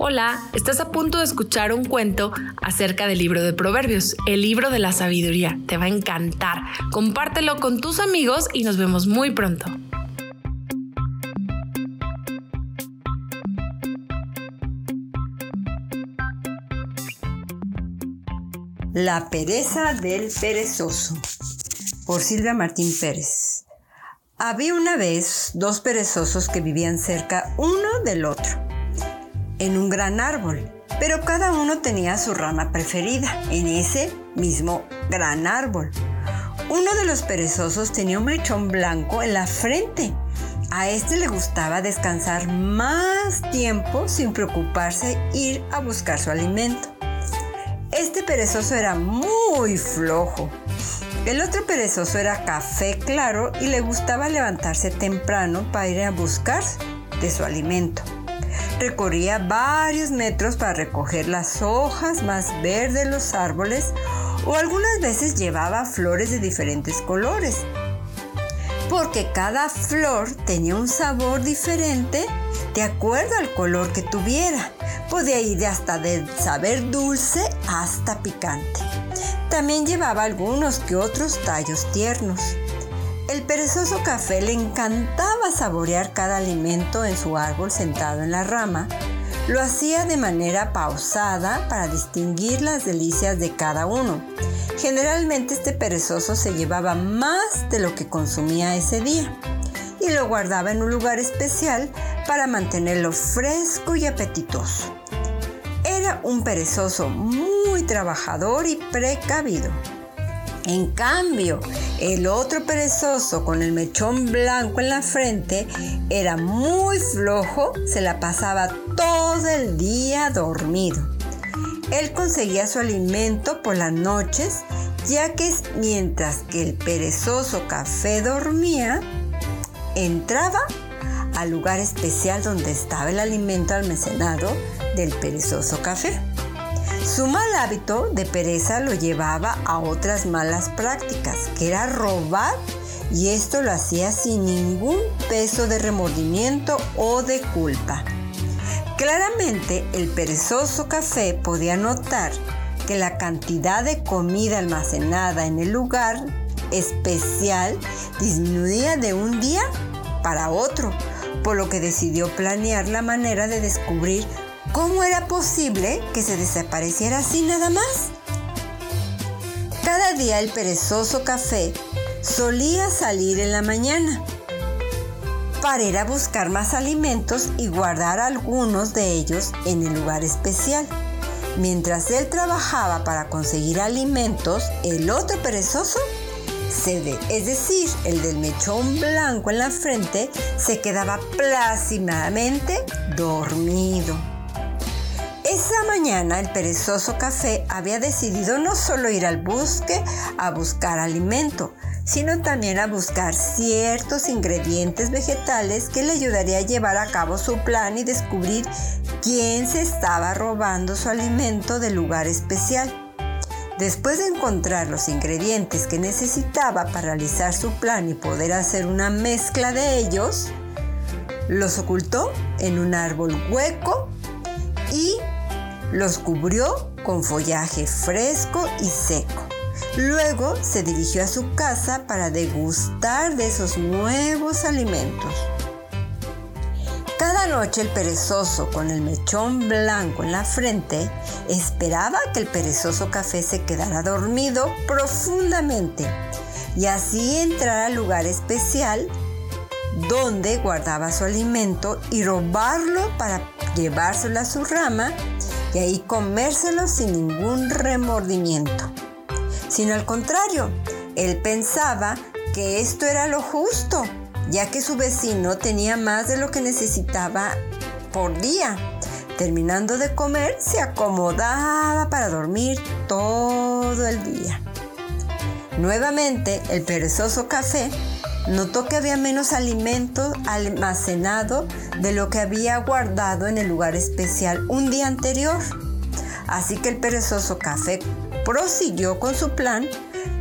Hola, estás a punto de escuchar un cuento acerca del libro de Proverbios, el libro de la sabiduría. Te va a encantar. Compártelo con tus amigos y nos vemos muy pronto. La pereza del perezoso por Silvia Martín Pérez. Había una vez dos perezosos que vivían cerca uno del otro en un gran árbol, pero cada uno tenía su rama preferida en ese mismo gran árbol. Uno de los perezosos tenía un mechón blanco en la frente. A este le gustaba descansar más tiempo sin preocuparse ir a buscar su alimento. Este perezoso era muy flojo. El otro perezoso era café claro y le gustaba levantarse temprano para ir a buscar de su alimento. Recorría varios metros para recoger las hojas más verdes de los árboles o algunas veces llevaba flores de diferentes colores. Porque cada flor tenía un sabor diferente de acuerdo al color que tuviera. Podía ir hasta de saber dulce hasta picante. También llevaba algunos que otros tallos tiernos. El perezoso café le encantaba saborear cada alimento en su árbol sentado en la rama. Lo hacía de manera pausada para distinguir las delicias de cada uno. Generalmente este perezoso se llevaba más de lo que consumía ese día y lo guardaba en un lugar especial para mantenerlo fresco y apetitoso. Era un perezoso muy trabajador y precavido. En cambio, el otro perezoso con el mechón blanco en la frente era muy flojo, se la pasaba todo el día dormido. Él conseguía su alimento por las noches, ya que mientras que el perezoso café dormía, entraba al lugar especial donde estaba el alimento almacenado del perezoso café. Su mal hábito de pereza lo llevaba a otras malas prácticas, que era robar y esto lo hacía sin ningún peso de remordimiento o de culpa. Claramente el perezoso café podía notar que la cantidad de comida almacenada en el lugar especial disminuía de un día para otro, por lo que decidió planear la manera de descubrir ¿Cómo era posible que se desapareciera así nada más? Cada día el perezoso café solía salir en la mañana para ir a buscar más alimentos y guardar algunos de ellos en el lugar especial. Mientras él trabajaba para conseguir alimentos, el otro perezoso, es decir, el del mechón blanco en la frente, se quedaba plácidamente dormido. Esa mañana el perezoso café había decidido no solo ir al bosque a buscar alimento, sino también a buscar ciertos ingredientes vegetales que le ayudaría a llevar a cabo su plan y descubrir quién se estaba robando su alimento del lugar especial. Después de encontrar los ingredientes que necesitaba para realizar su plan y poder hacer una mezcla de ellos, los ocultó en un árbol hueco y los cubrió con follaje fresco y seco. Luego se dirigió a su casa para degustar de esos nuevos alimentos. Cada noche el perezoso con el mechón blanco en la frente esperaba que el perezoso café se quedara dormido profundamente y así entrar al lugar especial donde guardaba su alimento y robarlo para llevárselo a su rama y ahí comérselo sin ningún remordimiento. Sino al contrario, él pensaba que esto era lo justo, ya que su vecino tenía más de lo que necesitaba por día. Terminando de comer, se acomodaba para dormir todo el día. Nuevamente, el perezoso café Notó que había menos alimento almacenado de lo que había guardado en el lugar especial un día anterior. Así que el perezoso café prosiguió con su plan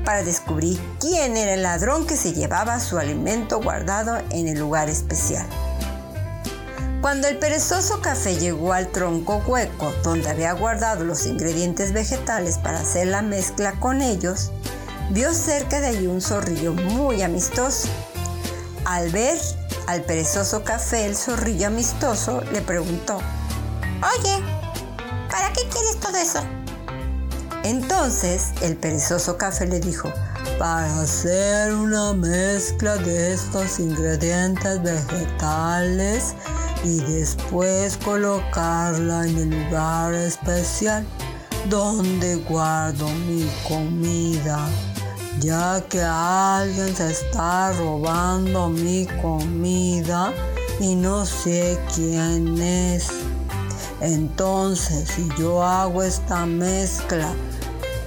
para descubrir quién era el ladrón que se llevaba su alimento guardado en el lugar especial. Cuando el perezoso café llegó al tronco hueco donde había guardado los ingredientes vegetales para hacer la mezcla con ellos, vio cerca de allí un zorrillo muy amistoso. Al ver al perezoso café, el zorrillo amistoso le preguntó, Oye, ¿para qué quieres todo eso? Entonces el perezoso café le dijo, para hacer una mezcla de estos ingredientes vegetales y después colocarla en el lugar especial donde guardo mi comida, ya que alguien se está robando mi comida y no sé quién es. Entonces, si yo hago esta mezcla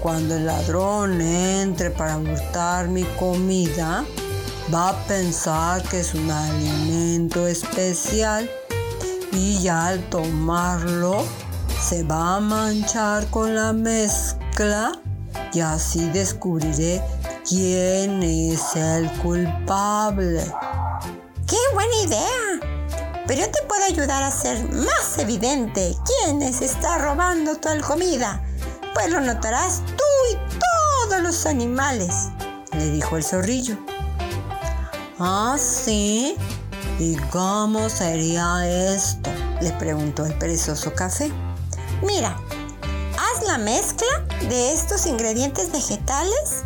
cuando el ladrón entre para hurtar mi comida, va a pensar que es un alimento especial y ya al tomarlo se va a manchar con la mezcla y así descubriré quién es el culpable. ¡Qué buena idea! Pero yo te puedo ayudar a ser más evidente quién se está robando tu comida. Pues lo notarás tú y todos los animales, le dijo el zorrillo. Ah, sí. ¿Y cómo sería esto? le preguntó el perezoso café. Mira, la mezcla de estos ingredientes vegetales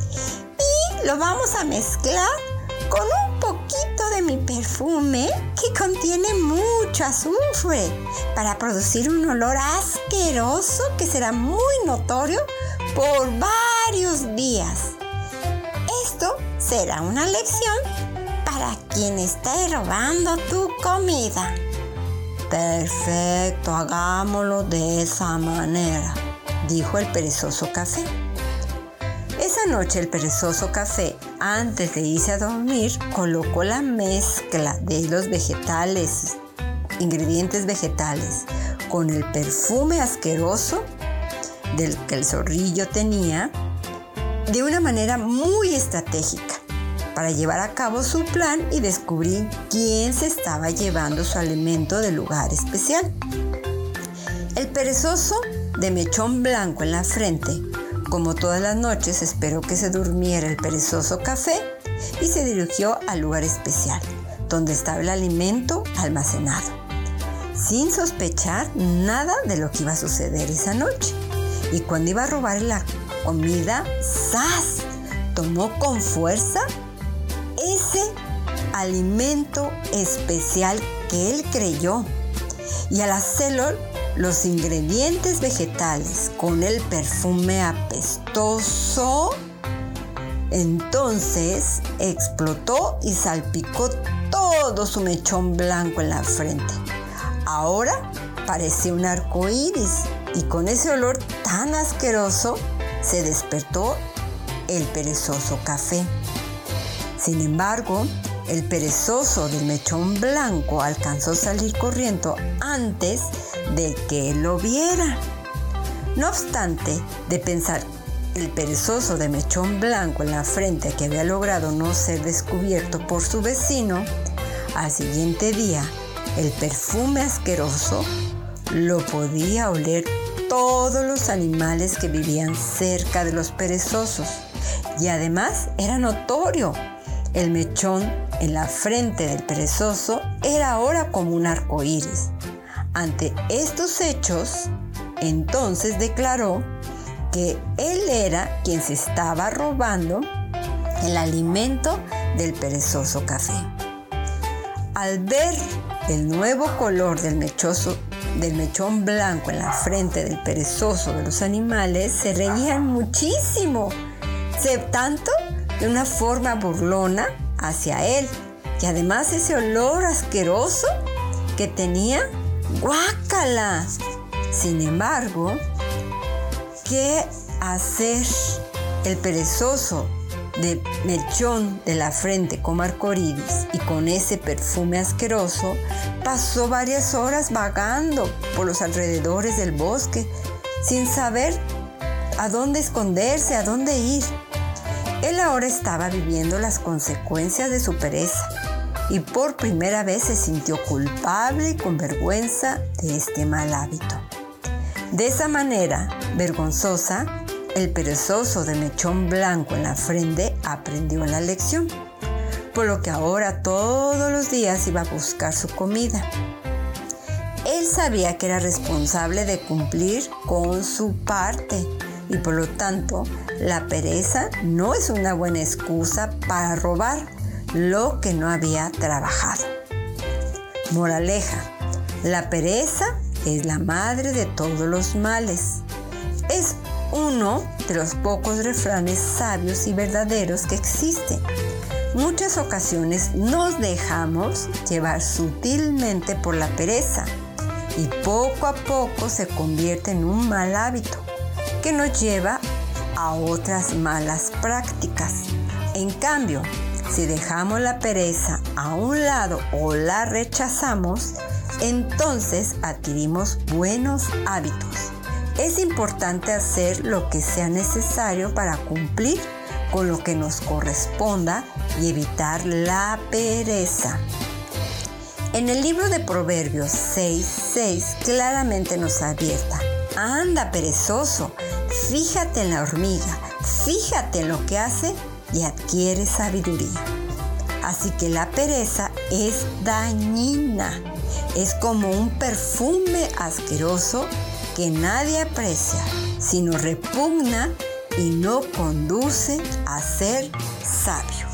y lo vamos a mezclar con un poquito de mi perfume que contiene mucho azufre para producir un olor asqueroso que será muy notorio por varios días. Esto será una lección para quien esté robando tu comida. Perfecto, hagámoslo de esa manera, dijo el perezoso café. Esa noche el perezoso café, antes de irse a dormir, colocó la mezcla de los vegetales, ingredientes vegetales, con el perfume asqueroso del que el zorrillo tenía, de una manera muy estratégica para llevar a cabo su plan y descubrir quién se estaba llevando su alimento del lugar especial. El perezoso de mechón blanco en la frente, como todas las noches, esperó que se durmiera el perezoso café y se dirigió al lugar especial, donde estaba el alimento almacenado, sin sospechar nada de lo que iba a suceder esa noche. Y cuando iba a robar la comida, ¡zas! Tomó con fuerza ese alimento especial que él creyó. Y al hacerlo, los ingredientes vegetales con el perfume apestoso, entonces explotó y salpicó todo su mechón blanco en la frente. Ahora parecía un arco iris y con ese olor tan asqueroso se despertó el perezoso café. Sin embargo, el perezoso del mechón blanco alcanzó a salir corriendo antes de que lo viera. No obstante, de pensar el perezoso de mechón blanco en la frente que había logrado no ser descubierto por su vecino, al siguiente día el perfume asqueroso lo podía oler todos los animales que vivían cerca de los perezosos y además era notorio el mechón en la frente del perezoso era ahora como un arco iris. Ante estos hechos, entonces declaró que él era quien se estaba robando el alimento del perezoso café. Al ver el nuevo color del mechoso del mechón blanco en la frente del perezoso de los animales, se reían muchísimo, se tanto de una forma burlona hacia él. Y además ese olor asqueroso que tenía, guácala. Sin embargo, ¿qué hacer el perezoso de mechón de la frente como arcoríris y con ese perfume asqueroso, pasó varias horas vagando por los alrededores del bosque sin saber a dónde esconderse, a dónde ir. Él ahora estaba viviendo las consecuencias de su pereza. y por primera vez se sintió culpable y con vergüenza de este mal hábito. De esa manera, vergonzosa, el perezoso de mechón blanco en la frente aprendió la lección, por lo que ahora todos los días iba a buscar su comida. Él sabía que era responsable de cumplir con su parte y por lo tanto la pereza no es una buena excusa para robar lo que no había trabajado. Moraleja, la pereza es la madre de todos los males. Es uno de los pocos refranes sabios y verdaderos que existen. Muchas ocasiones nos dejamos llevar sutilmente por la pereza y poco a poco se convierte en un mal hábito que nos lleva a otras malas prácticas. En cambio, si dejamos la pereza a un lado o la rechazamos, entonces adquirimos buenos hábitos. Es importante hacer lo que sea necesario para cumplir con lo que nos corresponda y evitar la pereza. En el libro de Proverbios 6.6 claramente nos advierta, anda perezoso, fíjate en la hormiga, fíjate en lo que hace y adquiere sabiduría. Así que la pereza es dañina, es como un perfume asqueroso que nadie aprecia, sino repugna y no conduce a ser sabio.